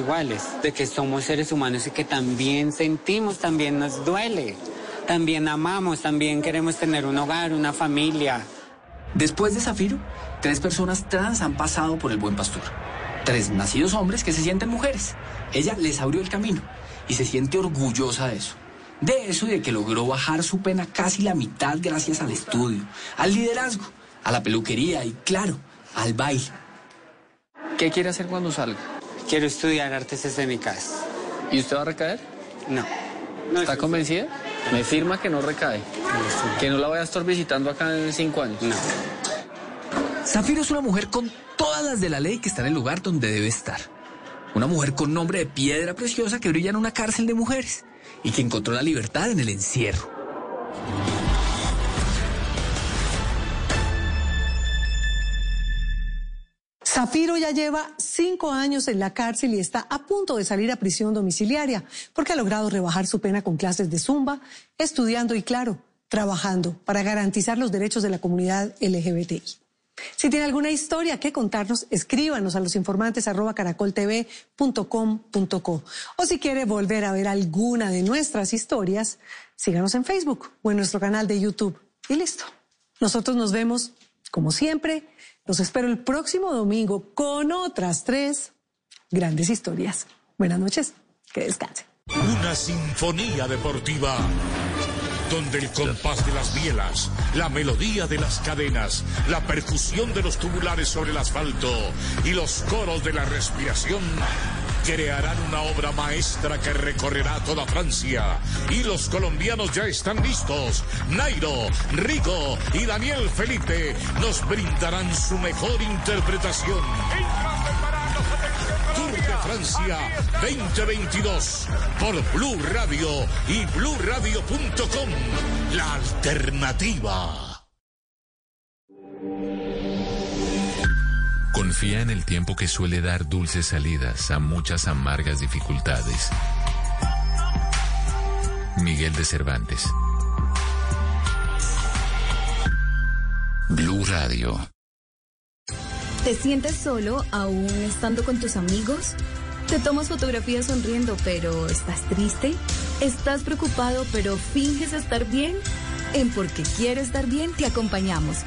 iguales, de que somos seres humanos y que también sentimos, también nos duele, también amamos, también queremos tener un hogar, una familia. Después de Zafiro, tres personas trans han pasado por el buen pastor. Tres nacidos hombres que se sienten mujeres. Ella les abrió el camino y se siente orgullosa de eso. De eso y de que logró bajar su pena casi la mitad gracias al estudio, al liderazgo, a la peluquería y, claro, al baile. ¿Qué quiere hacer cuando salga? Quiero estudiar artes escénicas. ¿Y usted va a recaer? No. ¿Está convencida? Me firma que no recae. Que no la voy a estar visitando acá en cinco años. No. Zafiro es una mujer con todas las de la ley que está en el lugar donde debe estar. Una mujer con nombre de piedra preciosa que brilla en una cárcel de mujeres y que encontró la libertad en el encierro. Zafiro ya lleva cinco años en la cárcel y está a punto de salir a prisión domiciliaria porque ha logrado rebajar su pena con clases de zumba, estudiando y, claro, trabajando para garantizar los derechos de la comunidad LGBTI. Si tiene alguna historia que contarnos, escríbanos a los informantes caracoltv.com.co. O si quiere volver a ver alguna de nuestras historias, síganos en Facebook o en nuestro canal de YouTube. Y listo. Nosotros nos vemos, como siempre, los espero el próximo domingo con otras tres grandes historias. Buenas noches, que descansen. Una sinfonía deportiva donde el compás de las bielas, la melodía de las cadenas, la percusión de los tubulares sobre el asfalto y los coros de la respiración crearán una obra maestra que recorrerá toda Francia. Y los colombianos ya están listos. Nairo, Rico y Daniel Felipe nos brindarán su mejor interpretación. Tour de Francia 2022 por Blue Radio y bluradio.com. La alternativa. Confía en el tiempo que suele dar dulces salidas a muchas amargas dificultades. Miguel de Cervantes. Blue Radio. ¿Te sientes solo aún estando con tus amigos? ¿Te tomas fotografías sonriendo pero estás triste? ¿Estás preocupado pero finges estar bien? En Porque Quiero Estar Bien te acompañamos.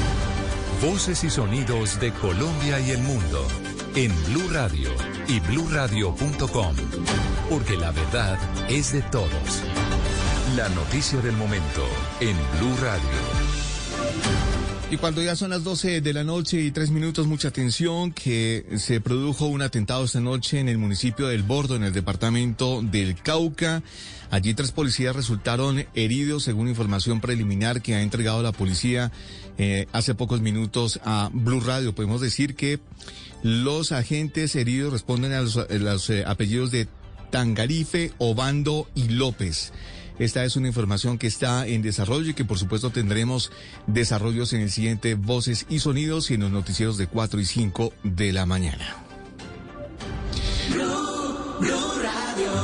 Voces y sonidos de Colombia y el mundo en Blue Radio y bluradio.com, porque la verdad es de todos. La noticia del momento en Blue Radio. Y cuando ya son las 12 de la noche y tres minutos, mucha atención, que se produjo un atentado esta noche en el municipio del Bordo, en el departamento del Cauca. Allí tres policías resultaron heridos, según información preliminar que ha entregado la policía eh, hace pocos minutos a Blue Radio. Podemos decir que los agentes heridos responden a los, eh, apellidos de Tangarife, Obando y López. Esta es una información que está en desarrollo y que por supuesto tendremos desarrollos en el siguiente Voces y Sonidos y en los noticieros de 4 y 5 de la mañana.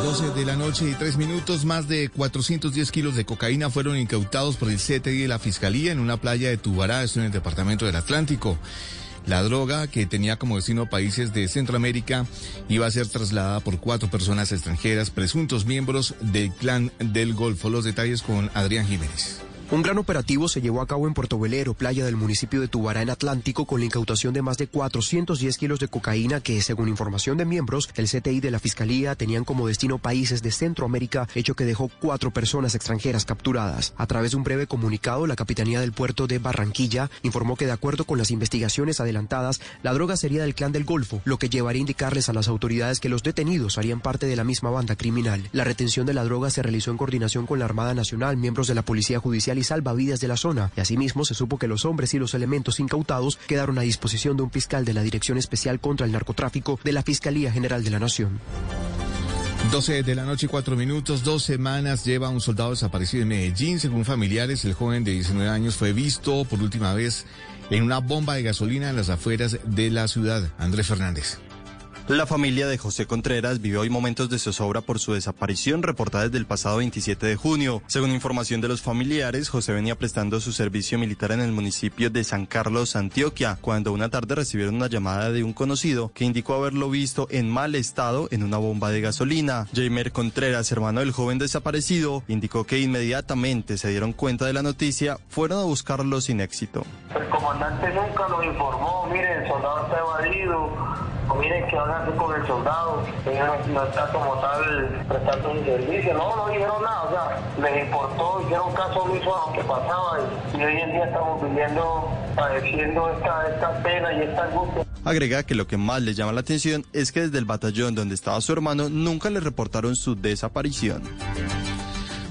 12 de la noche y 3 minutos, más de 410 kilos de cocaína fueron incautados por el CTI de la Fiscalía en una playa de Tubará, esto en el departamento del Atlántico. La droga, que tenía como destino países de Centroamérica, iba a ser trasladada por cuatro personas extranjeras, presuntos miembros del clan del Golfo. Los detalles con Adrián Jiménez. Un gran operativo se llevó a cabo en Puerto Velero, playa del municipio de Tubará, en Atlántico, con la incautación de más de 410 kilos de cocaína que, según información de miembros, el CTI de la Fiscalía tenían como destino países de Centroamérica, hecho que dejó cuatro personas extranjeras capturadas. A través de un breve comunicado, la Capitanía del Puerto de Barranquilla informó que, de acuerdo con las investigaciones adelantadas, la droga sería del clan del Golfo, lo que llevaría a indicarles a las autoridades que los detenidos harían parte de la misma banda criminal. La retención de la droga se realizó en coordinación con la Armada Nacional, miembros de la Policía Judicial y salvavidas de la zona. Y asimismo se supo que los hombres y los elementos incautados quedaron a disposición de un fiscal de la Dirección Especial contra el Narcotráfico de la Fiscalía General de la Nación. 12 de la noche y 4 minutos, dos semanas lleva un soldado desaparecido en Medellín. Según familiares, el joven de 19 años fue visto por última vez en una bomba de gasolina en las afueras de la ciudad. Andrés Fernández. La familia de José Contreras vivió hoy momentos de zozobra por su desaparición reportada desde el pasado 27 de junio. Según información de los familiares, José venía prestando su servicio militar en el municipio de San Carlos, Antioquia, cuando una tarde recibieron una llamada de un conocido que indicó haberlo visto en mal estado en una bomba de gasolina. Jamer Contreras, hermano del joven desaparecido, indicó que inmediatamente se dieron cuenta de la noticia, fueron a buscarlo sin éxito. El comandante nunca nos informó, miren, soldado está evadido, miren a hacer con el soldado, ellos no, está como tal prestando un servicio, no, no dijeron nada, o sea, les importó, hicieron caso omiso a lo que pasaba y, hoy en día estamos viviendo, padeciendo esta, esta pena y esta angustia. Agrega que lo que más le llama la atención es que desde el batallón donde estaba su hermano nunca le reportaron su desaparición.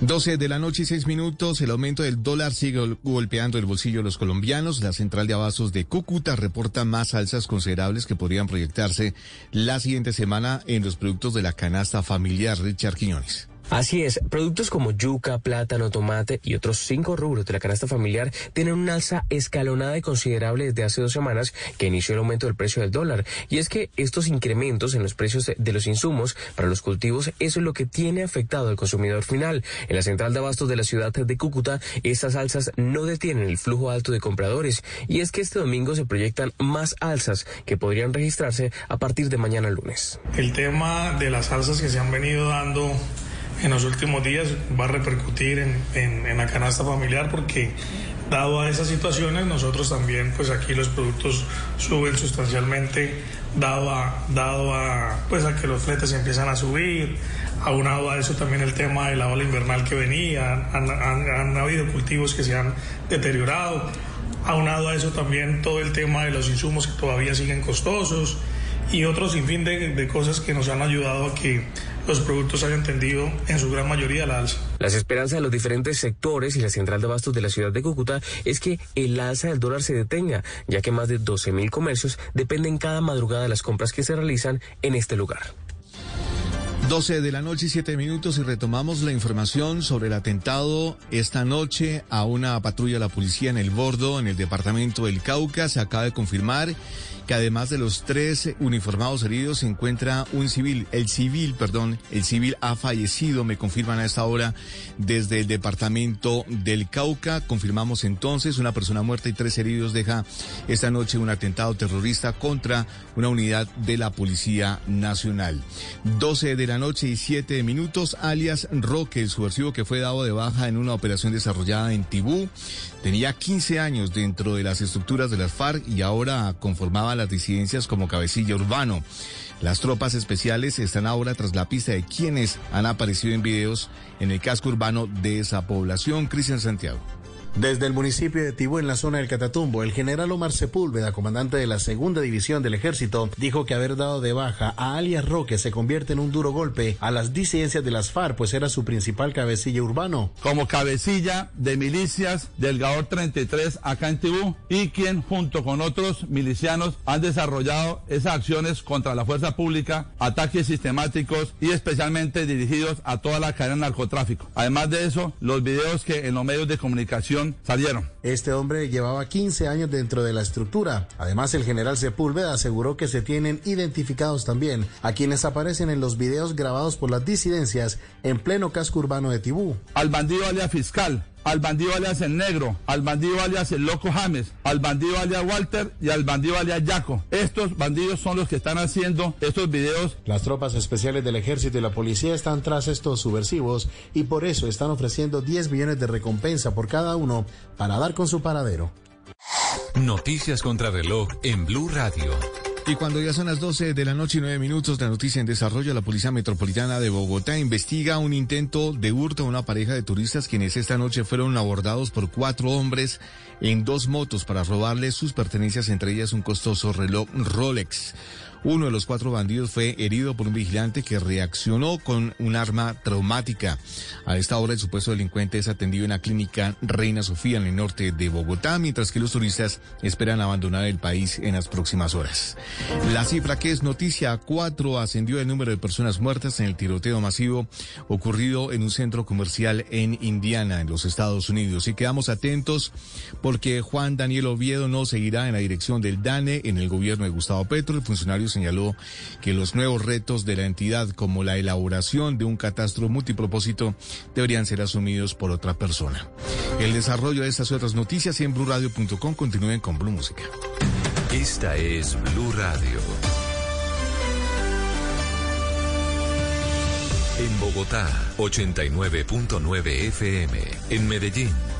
12 de la noche y 6 minutos, el aumento del dólar sigue golpeando el bolsillo de los colombianos. La central de abastos de Cúcuta reporta más alzas considerables que podrían proyectarse la siguiente semana en los productos de la canasta familiar. Richard Quiñones. Así es, productos como yuca, plátano, tomate y otros cinco rubros de la canasta familiar tienen una alza escalonada y considerable desde hace dos semanas que inició el aumento del precio del dólar. Y es que estos incrementos en los precios de los insumos para los cultivos, eso es lo que tiene afectado al consumidor final. En la central de abastos de la ciudad de Cúcuta, estas alzas no detienen el flujo alto de compradores. Y es que este domingo se proyectan más alzas que podrían registrarse a partir de mañana lunes. El tema de las alzas que se han venido dando en los últimos días va a repercutir en, en, la canasta familiar porque dado a esas situaciones nosotros también pues aquí los productos suben sustancialmente dado a, dado a pues a que los fletes empiezan a subir aunado a eso también el tema de la ola invernal que venía han, han, han habido cultivos que se han deteriorado aunado a eso también todo el tema de los insumos que todavía siguen costosos y otro sinfín de, de cosas que nos han ayudado a que los productos hayan tendido en su gran mayoría la alza. Las esperanzas de los diferentes sectores y la central de abastos de la ciudad de Cúcuta es que el alza del dólar se detenga, ya que más de 12 mil comercios dependen cada madrugada de las compras que se realizan en este lugar. 12 de la noche y 7 minutos y retomamos la información sobre el atentado esta noche a una patrulla de la policía en el Bordo, en el departamento del Cauca. Se acaba de confirmar que además de los tres uniformados heridos se encuentra un civil. El civil, perdón, el civil ha fallecido, me confirman a esta hora desde el departamento del Cauca. Confirmamos entonces una persona muerta y tres heridos deja esta noche un atentado terrorista contra una unidad de la Policía Nacional. 12 de la noche y 7 minutos, alias Roque, el subversivo que fue dado de baja en una operación desarrollada en Tibú. Tenía 15 años dentro de las estructuras de las FARC y ahora conformaba las disidencias como cabecilla urbano. Las tropas especiales están ahora tras la pista de quienes han aparecido en videos en el casco urbano de esa población. Cristian Santiago. Desde el municipio de Tibú, en la zona del Catatumbo, el general Omar Sepúlveda, comandante de la segunda división del ejército, dijo que haber dado de baja a alias Roque se convierte en un duro golpe a las disidencias de las FARC, pues era su principal cabecilla urbano. Como cabecilla de milicias del Gaor 33 acá en Tibú y quien junto con otros milicianos han desarrollado esas acciones contra la fuerza pública, ataques sistemáticos y especialmente dirigidos a toda la cadena de narcotráfico. Además de eso, los videos que en los medios de comunicación salieron. Este hombre llevaba 15 años dentro de la estructura. Además, el general Sepúlveda aseguró que se tienen identificados también a quienes aparecen en los videos grabados por las disidencias en pleno casco urbano de Tibú. Al bandido alias fiscal, al bandido alias el negro, al bandido alias el loco James, al bandido alias Walter y al bandido alias Jaco. Estos bandidos son los que están haciendo estos videos. Las tropas especiales del ejército y la policía están tras estos subversivos y por eso están ofreciendo 10 millones de recompensa por cada uno para dar con su paradero. Noticias contra reloj en Blue Radio. Y cuando ya son las 12 de la noche y 9 minutos, la noticia en desarrollo, la Policía Metropolitana de Bogotá investiga un intento de hurto a una pareja de turistas quienes esta noche fueron abordados por cuatro hombres en dos motos para robarles sus pertenencias, entre ellas un costoso reloj Rolex. Uno de los cuatro bandidos fue herido por un vigilante que reaccionó con un arma traumática. A esta hora el supuesto delincuente es atendido en la clínica Reina Sofía en el norte de Bogotá, mientras que los turistas esperan abandonar el país en las próximas horas. La cifra que es noticia, cuatro ascendió el número de personas muertas en el tiroteo masivo ocurrido en un centro comercial en Indiana, en los Estados Unidos. Y quedamos atentos porque Juan Daniel Oviedo no seguirá en la dirección del DANE en el gobierno de Gustavo Petro. El funcionario señaló que los nuevos retos de la entidad, como la elaboración de un catastro multipropósito, deberían ser asumidos por otra persona. El desarrollo de estas otras noticias en blurradio.com continúen con Blue Música. Esta es Blue Radio. En Bogotá, 89.9 FM. En Medellín.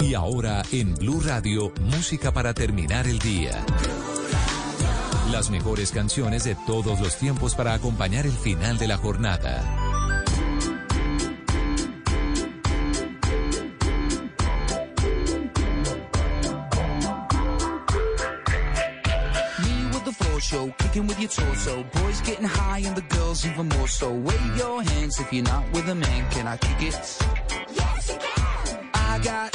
Y ahora en Blue Radio, música para terminar el día. Las mejores canciones de todos los tiempos para acompañar el final de la jornada. Show, kicking with your torso. Boys getting high and the girls even more so. Wave your hands if you're not with a man. Can I kick it? Yes, you can. I got,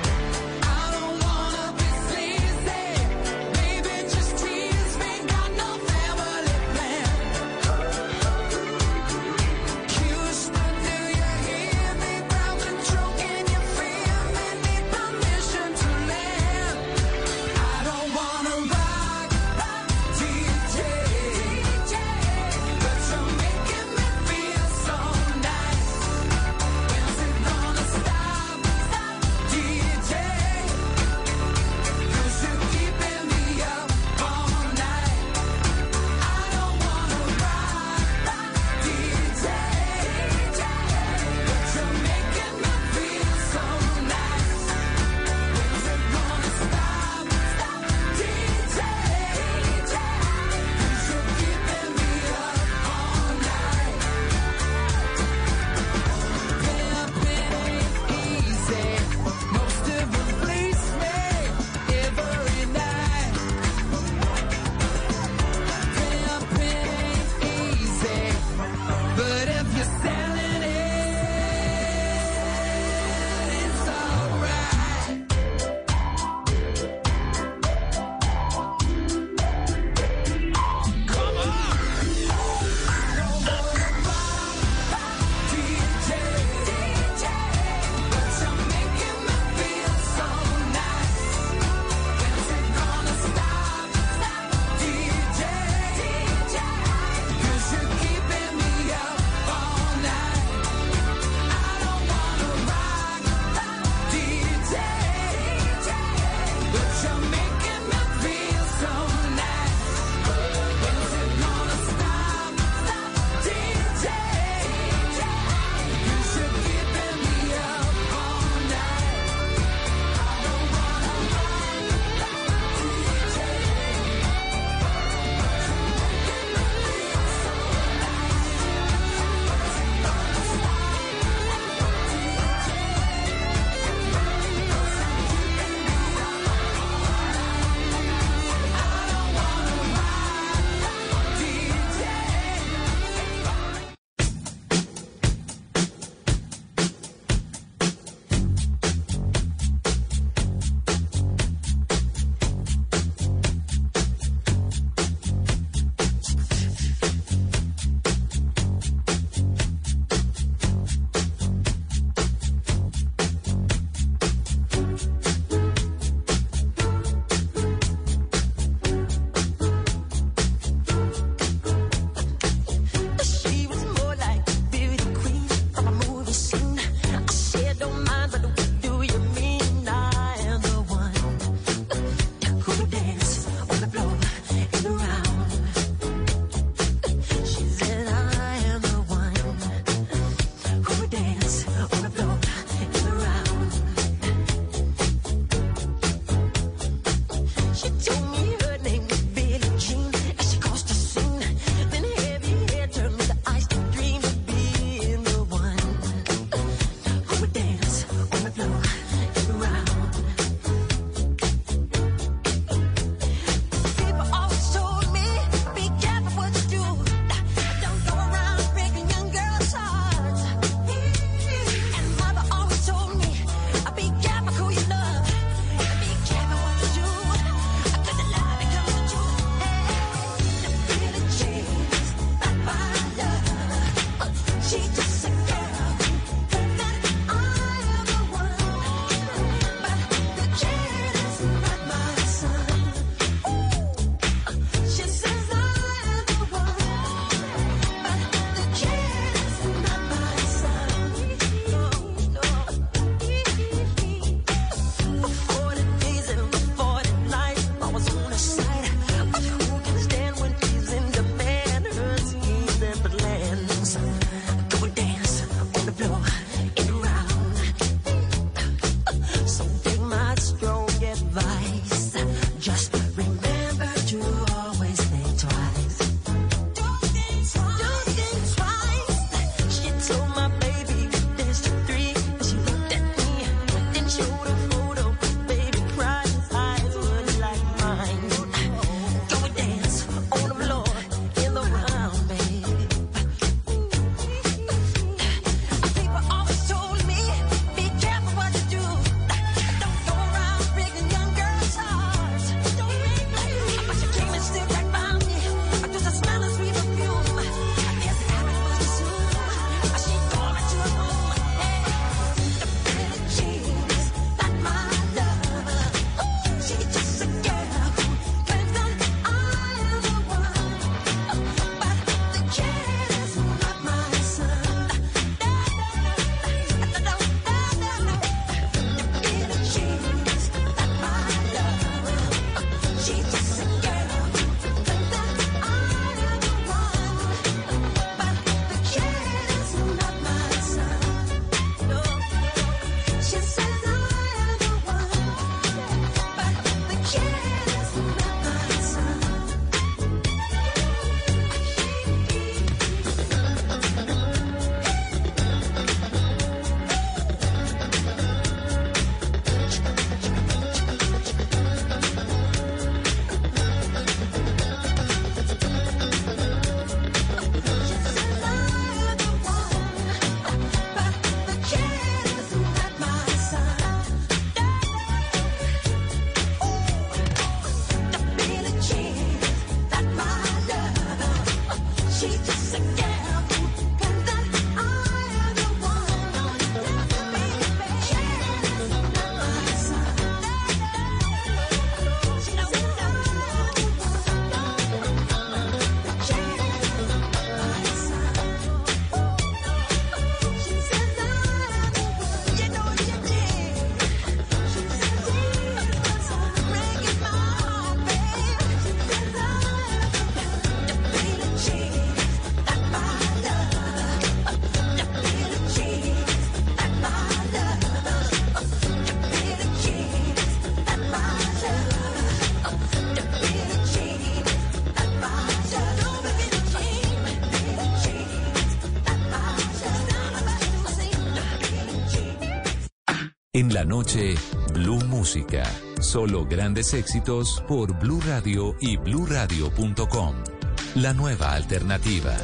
Noche, Blue Música. Solo grandes éxitos por Blue Radio y bluradio.com. La nueva alternativa.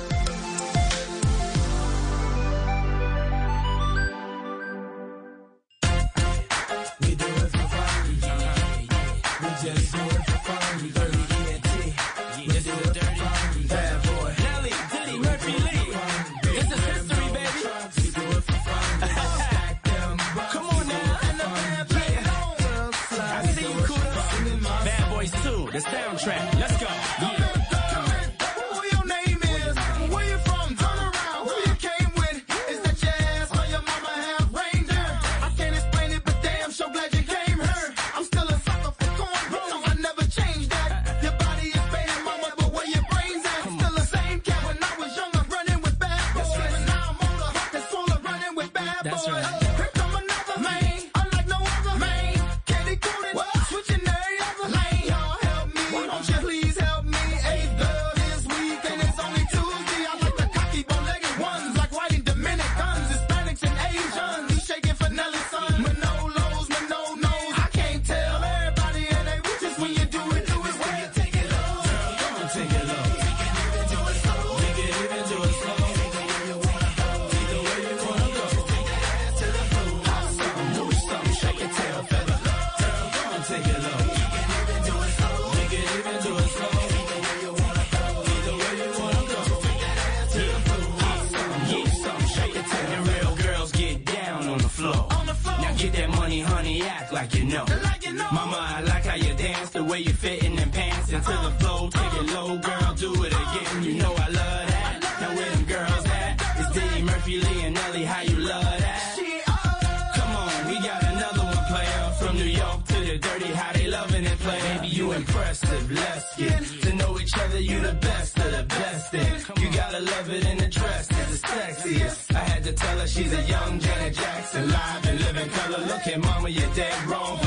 Pants into the flow. Take it low, girl, do it again. You know I love that. Now where them girls at? It's Diddy, Murphy, Lee, and Nelly. How you love that? Come on, we got another one player from New York to the dirty. How they loving it, play. Baby, you impressive. Let's get to know each other. You the best of the best. And you gotta love it in the dress. It's the sexiest. I had to tell her she's a young Janet Jackson, live and living color. Look at mama, you're dead wrong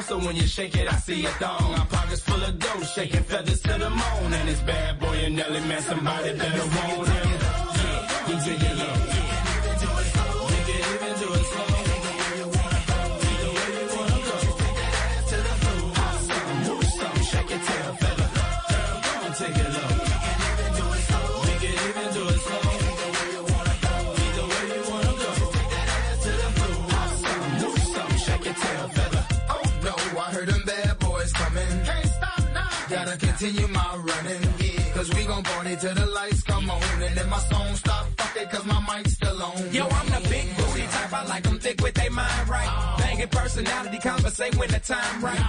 Low, so when you shake it, I see a thong. Our pockets full of dough, shaking feathers to the moon. And it's bad boy and Nelly, man, somebody better him. Yeah, yeah, yeah, yeah. Continue my running, yeah. Cause we gon' party till the lights come on. And then my song stop, fuck it, cause my mic's still on. Yo, I'm the big booty type. I like them thick with their mind right. Banging personality, conversate when the time right.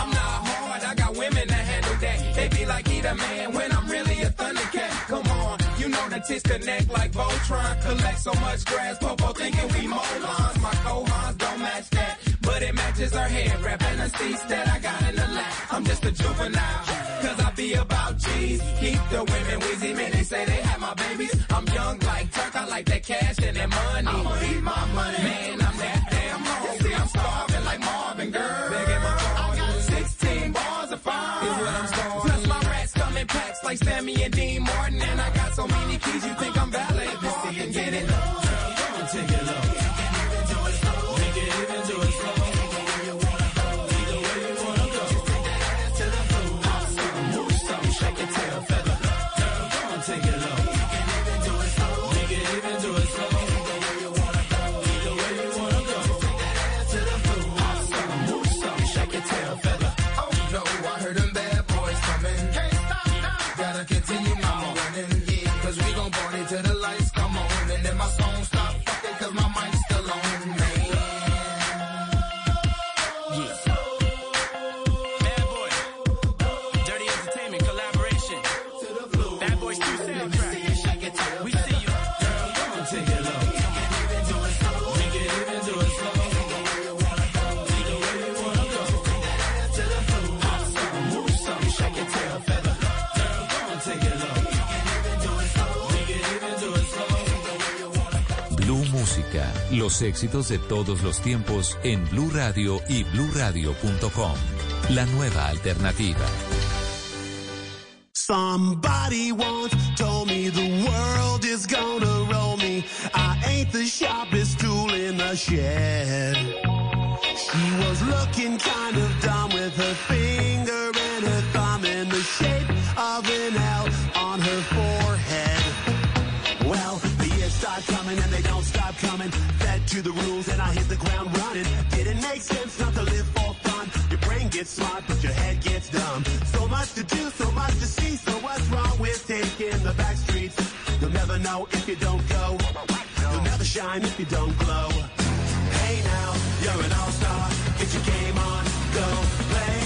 I'm not hard, I got women that handle that. They be like, he the man when I'm really a thundercat. Come on, you know the tits connect like Voltron. Collect so much grass, Popo thinking we molons. My co-hons don't match that. But it matches her hair, wrapping the seats that I got in the lap. I'm just a juvenile, cause I be about G's. Keep the women wheezy, man, they say they have my babies. I'm young like Turk, I like that cash and that money. I'ma eat my money. Man, I'm that damn hungry. I'm starving like Marvin, girl. Begging my pardon. 16 bars of fire is what I'm starving. Plus my rats come in packs like Sammy and Dean Martin. And I got so many keys, you think I'm valid. Just see and get it. Los éxitos de todos los tiempos en Blue Radio y bluradio.com. La nueva alternativa. Somebody once told me the world is gonna roll me. I ain't the sharpest tool in the shed. She was looking kind of dumb with her finger know if you don't go. You'll never shine if you don't glow. Hey now, you're an all-star. Get your game on, go play.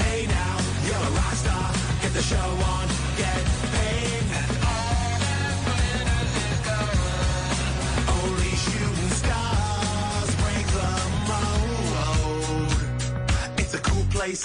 Hey now, you're a rock star. Get the show on, get paid. Only shooting stars break the mold. It's a cool place,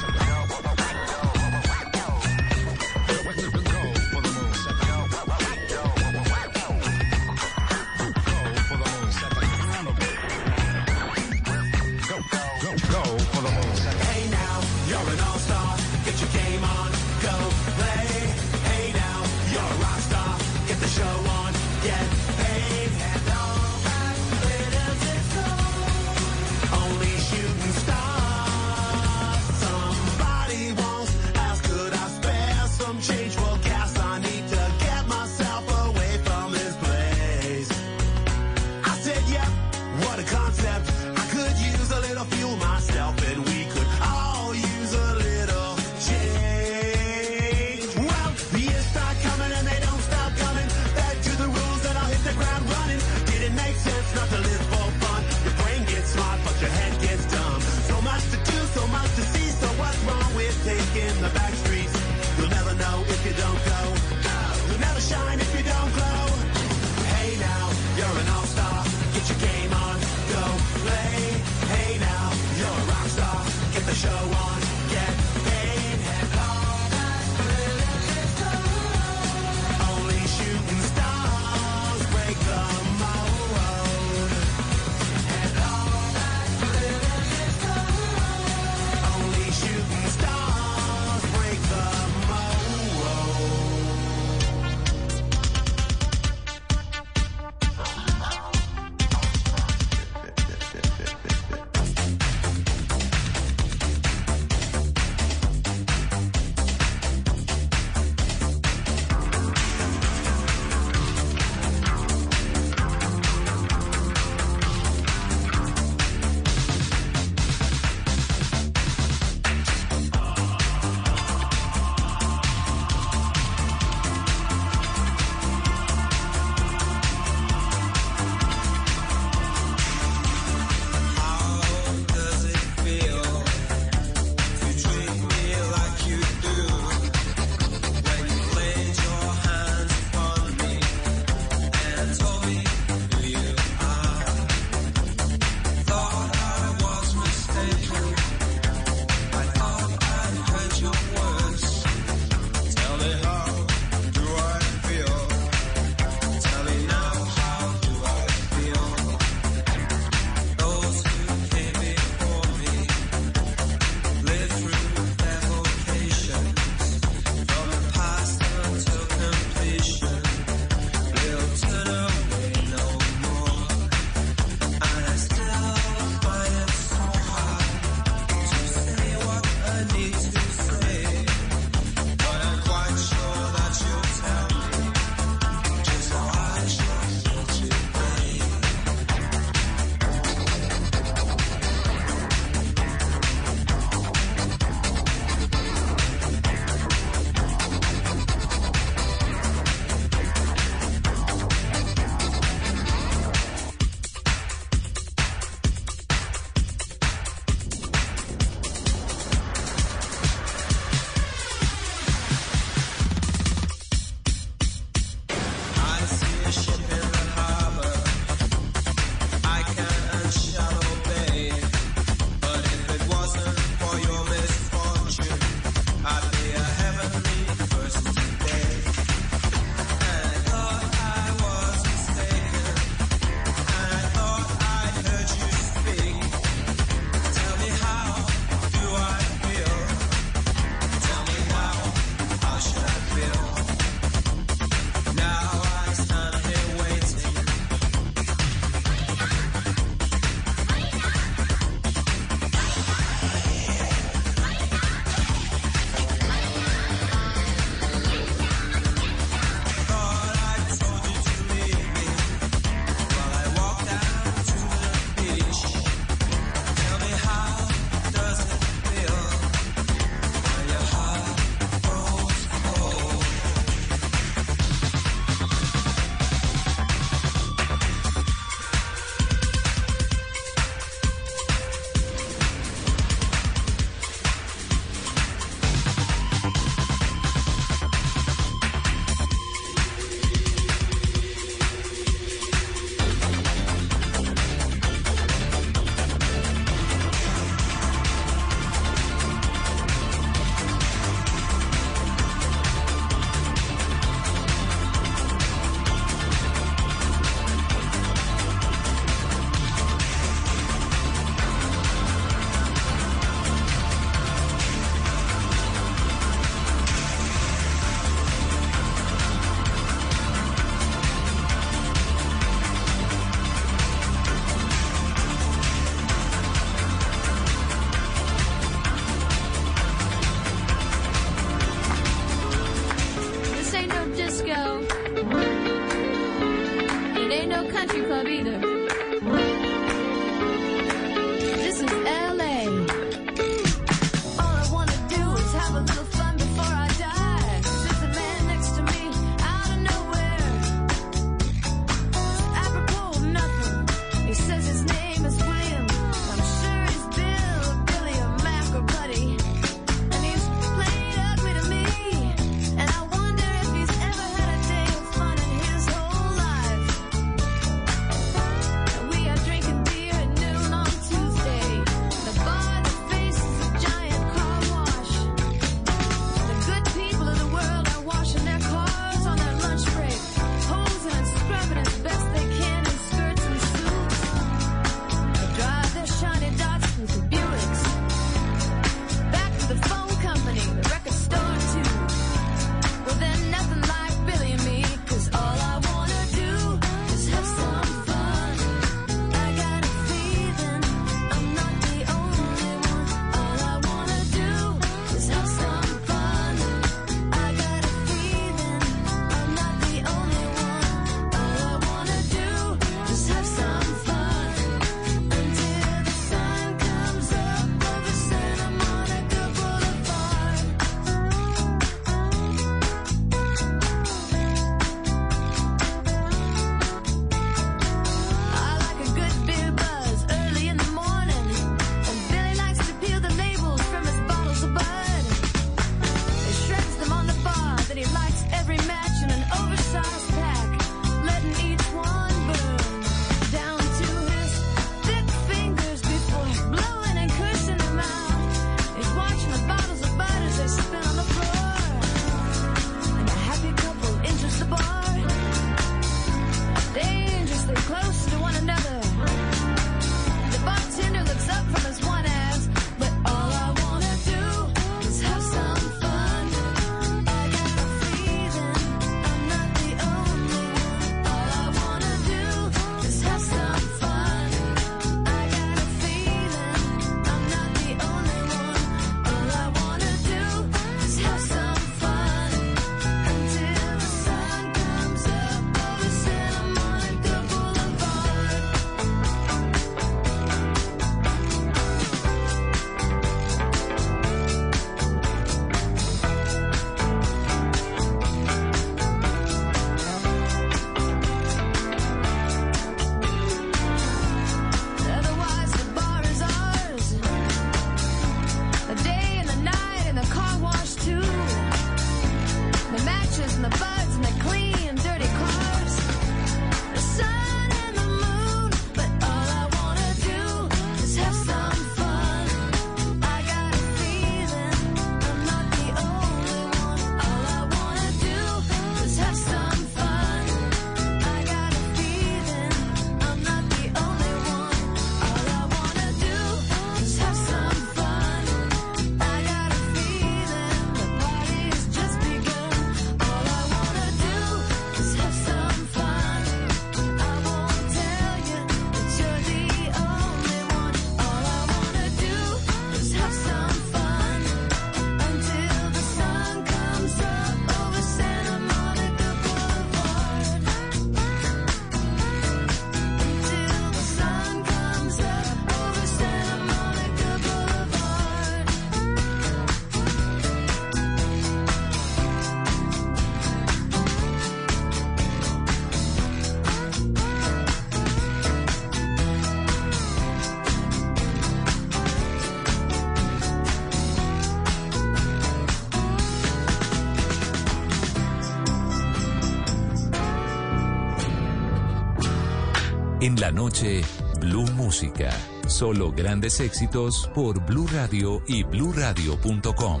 En la noche, Blue Música. Solo grandes éxitos por Blue Radio y bluradio.com.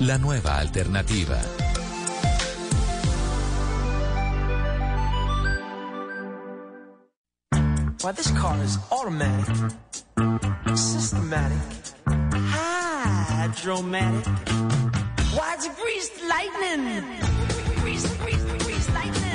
La nueva alternativa. Why this car is automatic, systematic, hydromatic. Why it's greased lightning? Grease, grease, grease lightning.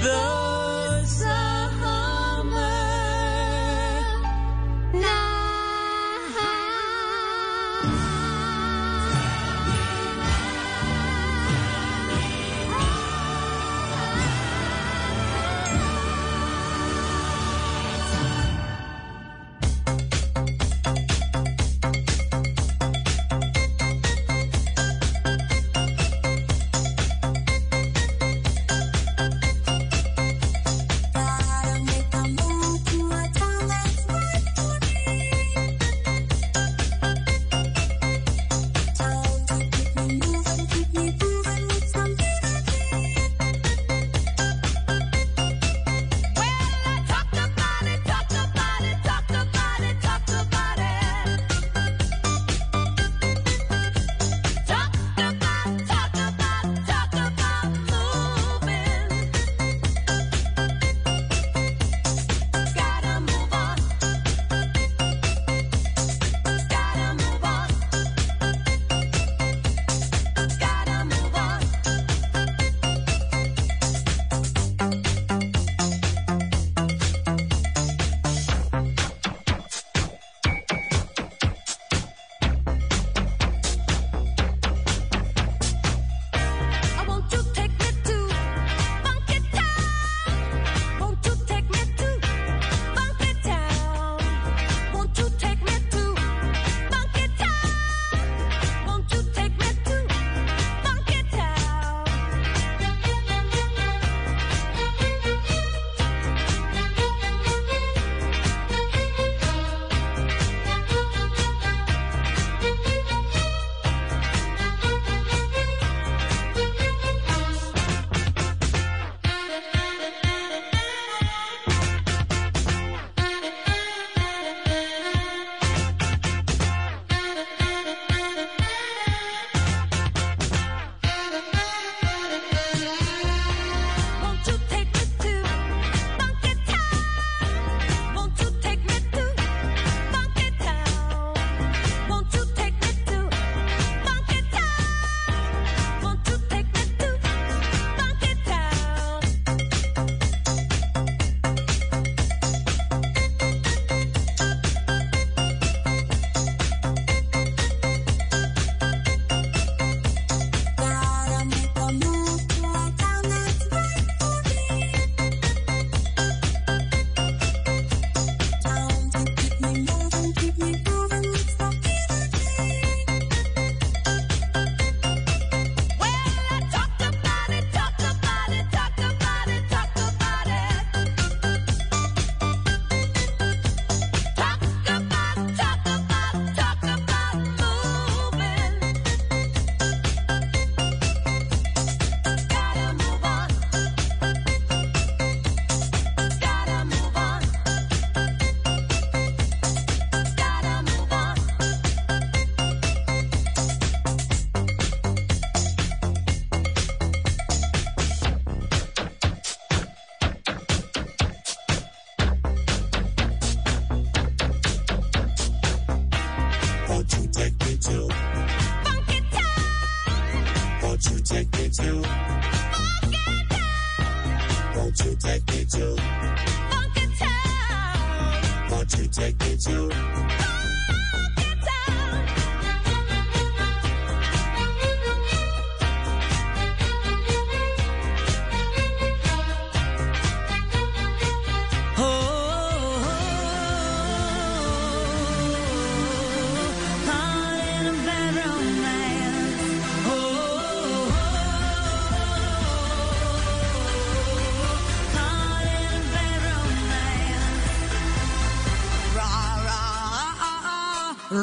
the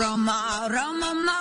Roma, Roma, ma,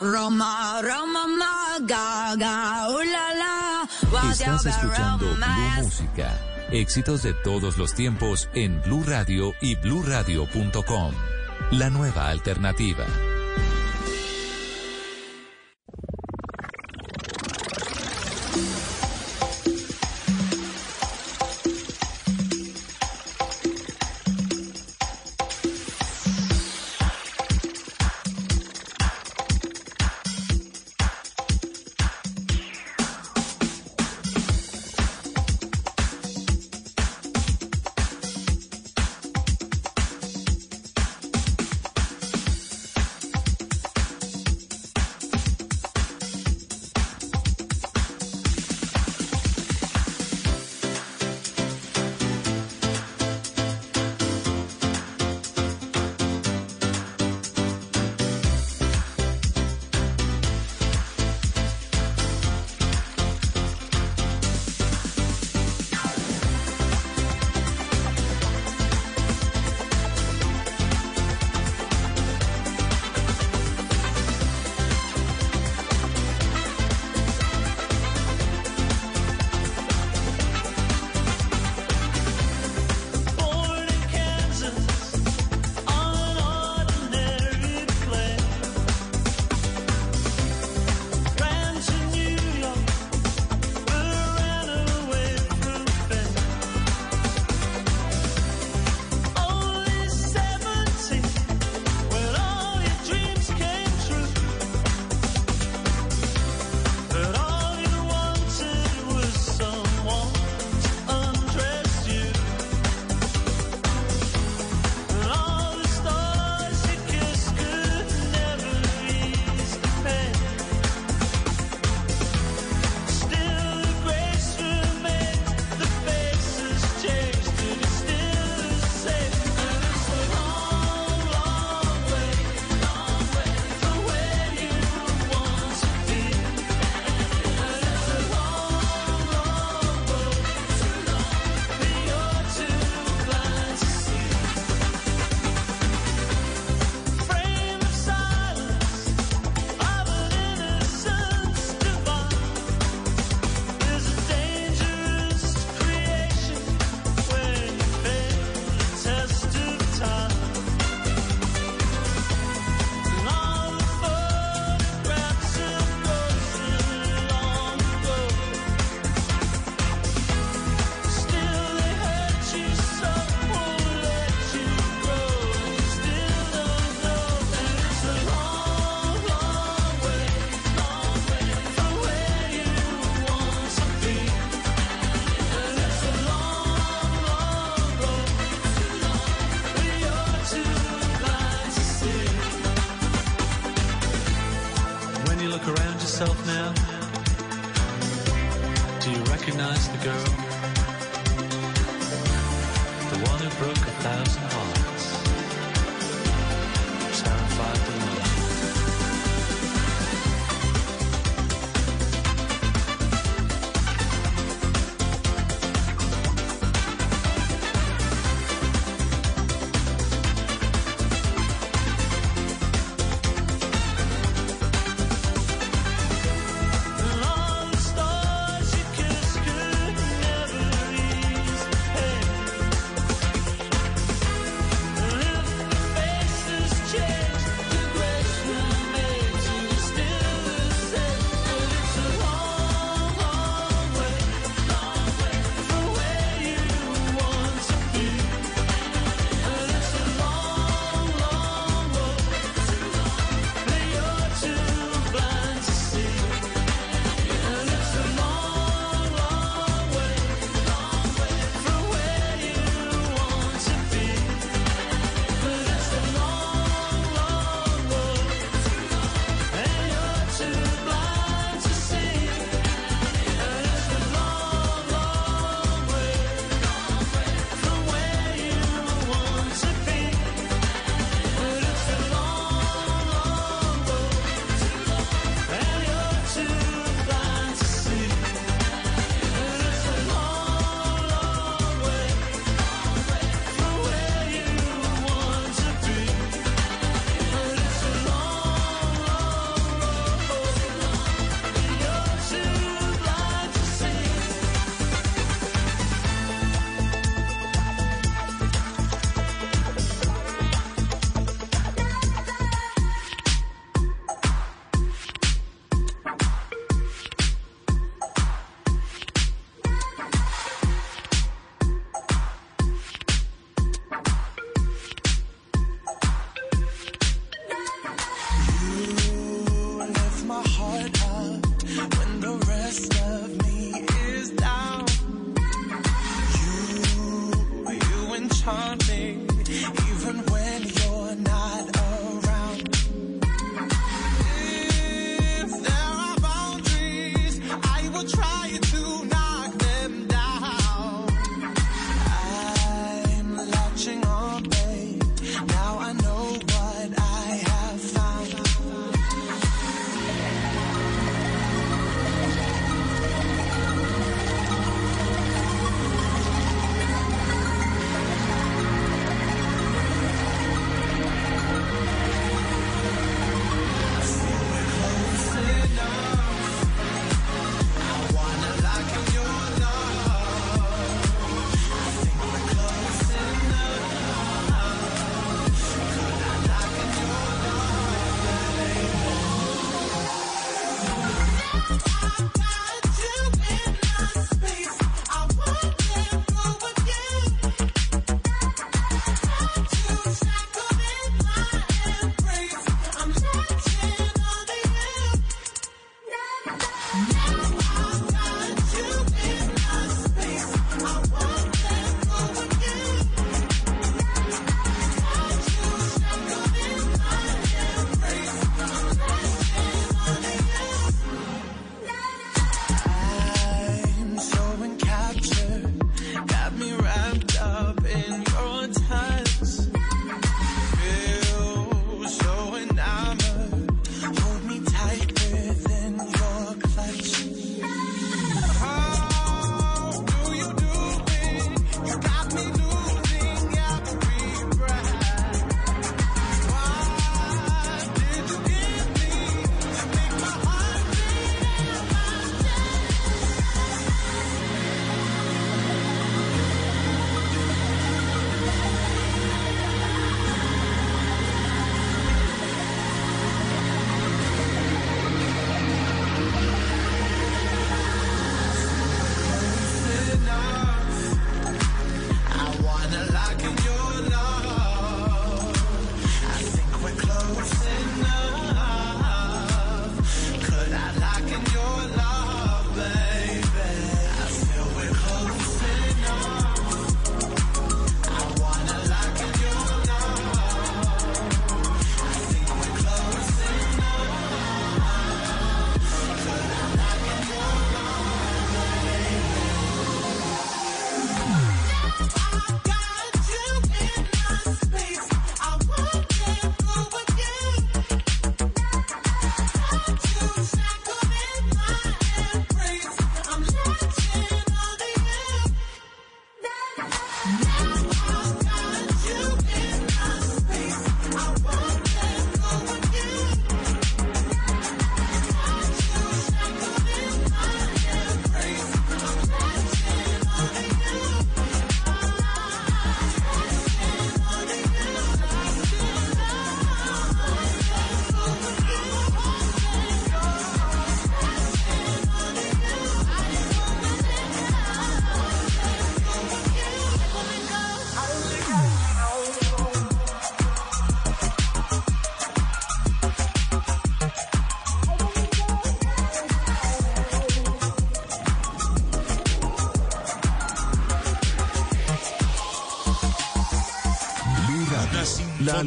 Roma, Roma, ma, ga, ga, ooh la Estás escuchando Blue? Música. Éxitos de todos los tiempos en Blue Radio y bluradio.com. La nueva alternativa.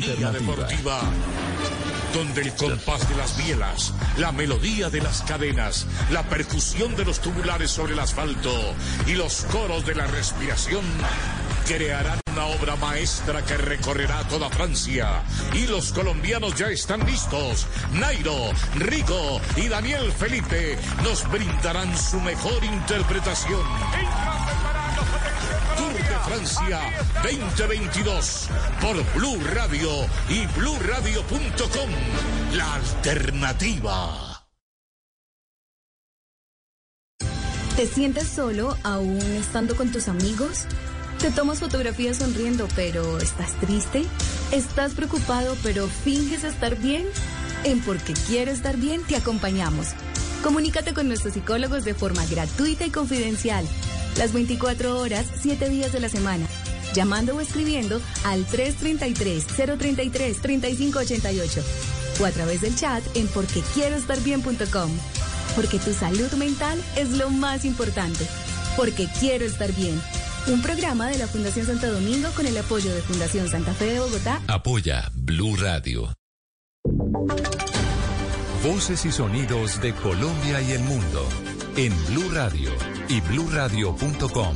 Sinfonía deportiva donde el compás de las bielas, la melodía de las cadenas, la percusión de los tubulares sobre el asfalto y los coros de la respiración crearán una obra maestra que recorrerá toda Francia. Y los colombianos ya están listos. Nairo, Rico y Daniel Felipe nos brindarán su mejor interpretación. Tour de Francia 2022 por Blue Radio y bluradio.com. La alternativa. ¿Te sientes solo aún estando con tus amigos? ¿Te tomas fotografías sonriendo pero estás triste? ¿Estás preocupado pero finges estar bien? En Porque Quiero Estar Bien te acompañamos. Comunícate con nuestros psicólogos de forma gratuita y confidencial. Las 24 horas, 7 días de la semana. Llamando o escribiendo al 333-033-3588 o a través del chat en porquequieroestarbien.com. Porque tu salud mental es lo más importante. Porque quiero estar bien. Un programa de la Fundación Santo Domingo con el apoyo de Fundación Santa Fe de Bogotá. Apoya Blue Radio. Voces y sonidos de Colombia y el mundo en Blue Radio y bluradio.com,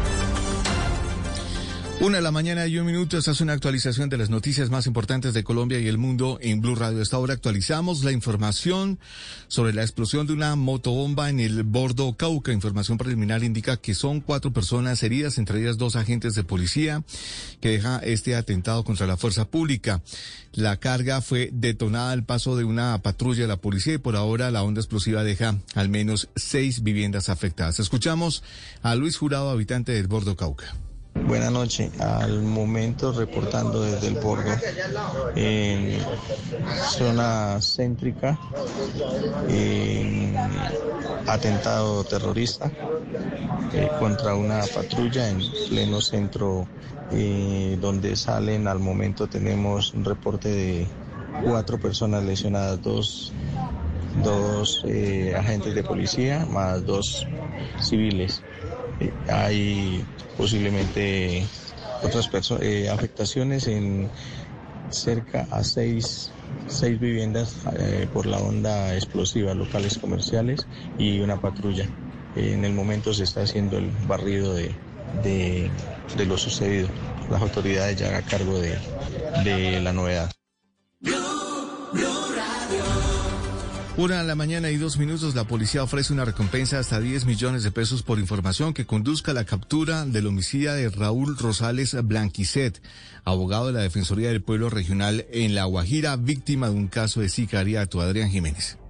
Una de la mañana y un minuto. Esta es una actualización de las noticias más importantes de Colombia y el mundo en Blue Radio. Esta hora actualizamos la información sobre la explosión de una motobomba en el Bordo Cauca. Información preliminar indica que son cuatro personas heridas, entre ellas dos agentes de policía, que deja este atentado contra la fuerza pública. La carga fue detonada al paso de una patrulla de la policía y por ahora la onda explosiva deja al menos seis viviendas afectadas. Escuchamos a Luis Jurado, habitante del Bordo Cauca. Buenas noches. Al momento reportando desde el bordo en zona céntrica, en atentado terrorista eh, contra una patrulla en pleno centro, eh, donde salen al momento tenemos un reporte de cuatro personas lesionadas, dos dos eh, agentes de policía más dos civiles. Hay posiblemente otras eh, afectaciones en cerca a seis, seis viviendas eh, por la onda explosiva, locales comerciales y una patrulla. En el momento se está haciendo el barrido de, de, de lo sucedido. Las autoridades ya a cargo de, de la novedad. Una de la mañana y dos minutos, la policía ofrece una recompensa hasta 10 millones de pesos por información que conduzca a la captura del homicida de Raúl Rosales Blanquicet, abogado de la Defensoría del Pueblo Regional en La Guajira, víctima de un caso de sicariato. Adrián Jiménez.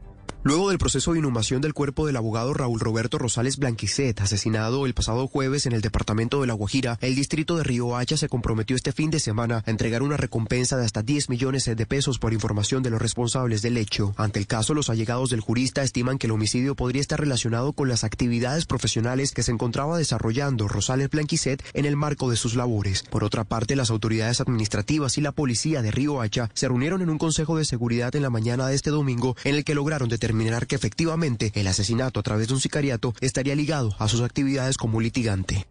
Luego del proceso de inhumación del cuerpo del abogado Raúl Roberto Rosales Blanquicet, asesinado el pasado jueves en el departamento de La Guajira, el distrito de Río Hacha se comprometió este fin de semana a entregar una recompensa de hasta 10 millones de pesos por información de los responsables del hecho. Ante el caso, los allegados del jurista estiman que el homicidio podría estar relacionado con las actividades profesionales que se encontraba desarrollando Rosales Blanquicet en el marco de sus labores. Por otra parte, las autoridades administrativas y la policía de Río Hacha se reunieron en un consejo de seguridad en la mañana de este domingo en el que lograron determinar que efectivamente el asesinato a través de un sicariato estaría ligado a sus actividades como litigante.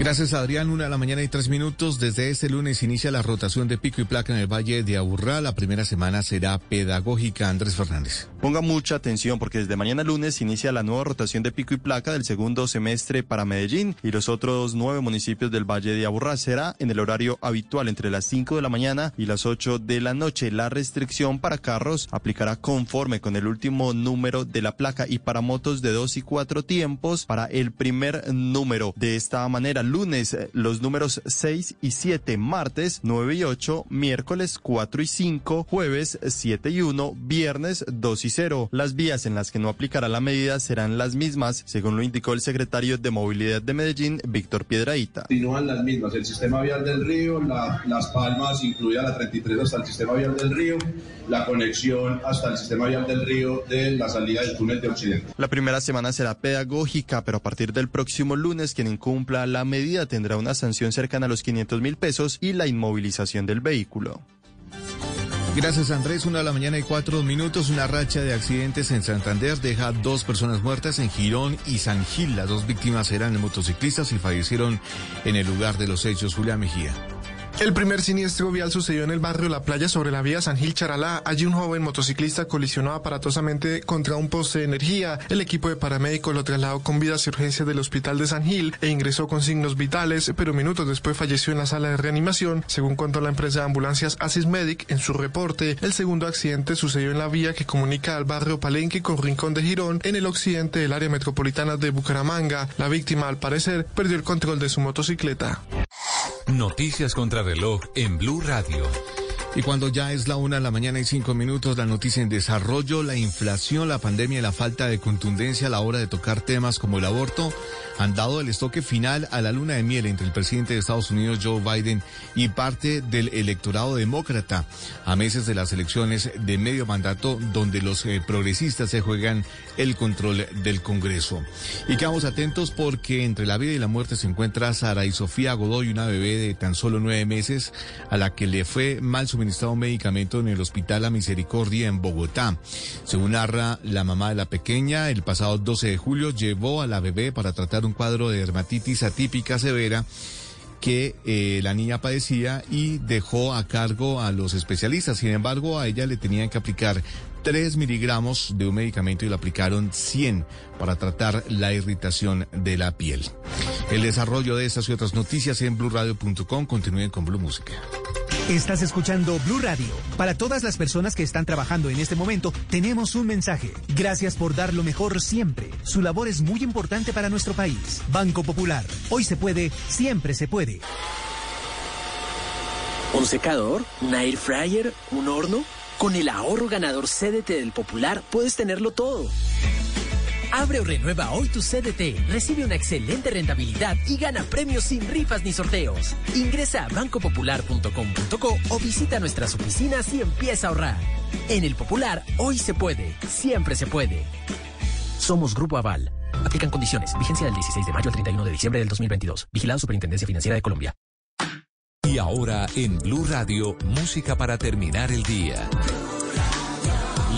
Gracias, Adrián. Una de la mañana y tres minutos. Desde este lunes inicia la rotación de pico y placa en el Valle de Aburrá. La primera semana será pedagógica. Andrés Fernández. Ponga mucha atención porque desde mañana lunes inicia la nueva rotación de pico y placa del segundo semestre para Medellín y los otros nueve municipios del Valle de Aburrá. Será en el horario habitual entre las 5 de la mañana y las 8 de la noche. La restricción para carros aplicará conforme con el último número de la placa y para motos de dos y cuatro tiempos para el primer número. De esta manera, lunes eh, los números 6 y 7, martes 9 y 8, miércoles 4 y 5, jueves 7 y 1, viernes 2 y 0. Las vías en las que no aplicará la medida serán las mismas, según lo indicó el secretario de Movilidad de Medellín, Víctor Piedraíta. Continúan las mismas, el sistema vial del río, la- Las Palmas, incluida la 33 hasta el sistema vial del río, la conexión hasta el sistema vial del río de la salida del túnel de Occidente. La primera semana será pedagógica, pero a partir del próximo lunes, quien incumpla la medida tendrá una sanción cercana a los 500 mil pesos y la inmovilización del vehículo. Gracias, Andrés. Una de la mañana y cuatro minutos. Una racha de accidentes en Santander deja dos personas muertas en Girón y San Gil. Las dos víctimas eran motociclistas y fallecieron en el lugar de los hechos. Julián Mejía. El primer siniestro vial sucedió en el barrio La Playa sobre la vía San Gil Charalá. Allí un joven motociclista colisionó aparatosamente contra un poste de energía. El equipo de paramédicos lo trasladó con vidas y urgencias del hospital de San Gil e ingresó con signos vitales, pero minutos después falleció en la sala de reanimación. Según contó la empresa de ambulancias Asis Medic en su reporte, el segundo accidente sucedió en la vía que comunica al barrio Palenque con Rincón de Girón en el occidente del área metropolitana de Bucaramanga. La víctima, al parecer, perdió el control de su motocicleta. Noticias contra reloj en Blue Radio. Y cuando ya es la una de la mañana y cinco minutos, la noticia en desarrollo, la inflación, la pandemia y la falta de contundencia a la hora de tocar temas como el aborto han dado el estoque final a la luna de miel entre el presidente de Estados Unidos, Joe Biden, y parte del electorado demócrata a meses de las elecciones de medio mandato donde los eh, progresistas se juegan el control del Congreso. Y quedamos atentos porque entre la vida y la muerte se encuentra Sara y Sofía Godoy, una bebé de tan solo nueve meses a la que le fue mal su suministrado un medicamento en el Hospital La Misericordia en Bogotá. Según narra la mamá de la pequeña, el pasado 12 de julio llevó a la bebé para tratar un cuadro de dermatitis atípica severa que eh, la niña padecía y dejó a cargo a los especialistas. Sin embargo, a ella le tenían que aplicar 3 miligramos de un medicamento y le aplicaron 100 para tratar la irritación de la piel. El desarrollo de estas y otras noticias en blurradio.com. Continúen con Blue Música. Estás escuchando Blue Radio. Para todas las personas que están trabajando en este momento, tenemos un mensaje. Gracias por dar lo mejor siempre. Su labor es muy importante para nuestro país. Banco Popular. Hoy se puede, siempre se puede. ¿Un secador? ¿Un air fryer? ¿Un horno? Con el ahorro ganador CDT del Popular puedes tenerlo todo. Abre o renueva hoy tu CDT, recibe una excelente rentabilidad y gana premios sin rifas ni sorteos. Ingresa a bancopopular.com.co o visita nuestras oficinas y empieza a ahorrar. En el Popular, hoy se puede, siempre se puede. Somos Grupo Aval. Aplican condiciones. Vigencia del 16 de mayo al 31 de diciembre del 2022. Vigilado Superintendencia Financiera de Colombia. Y ahora en Blue Radio, música para terminar el día.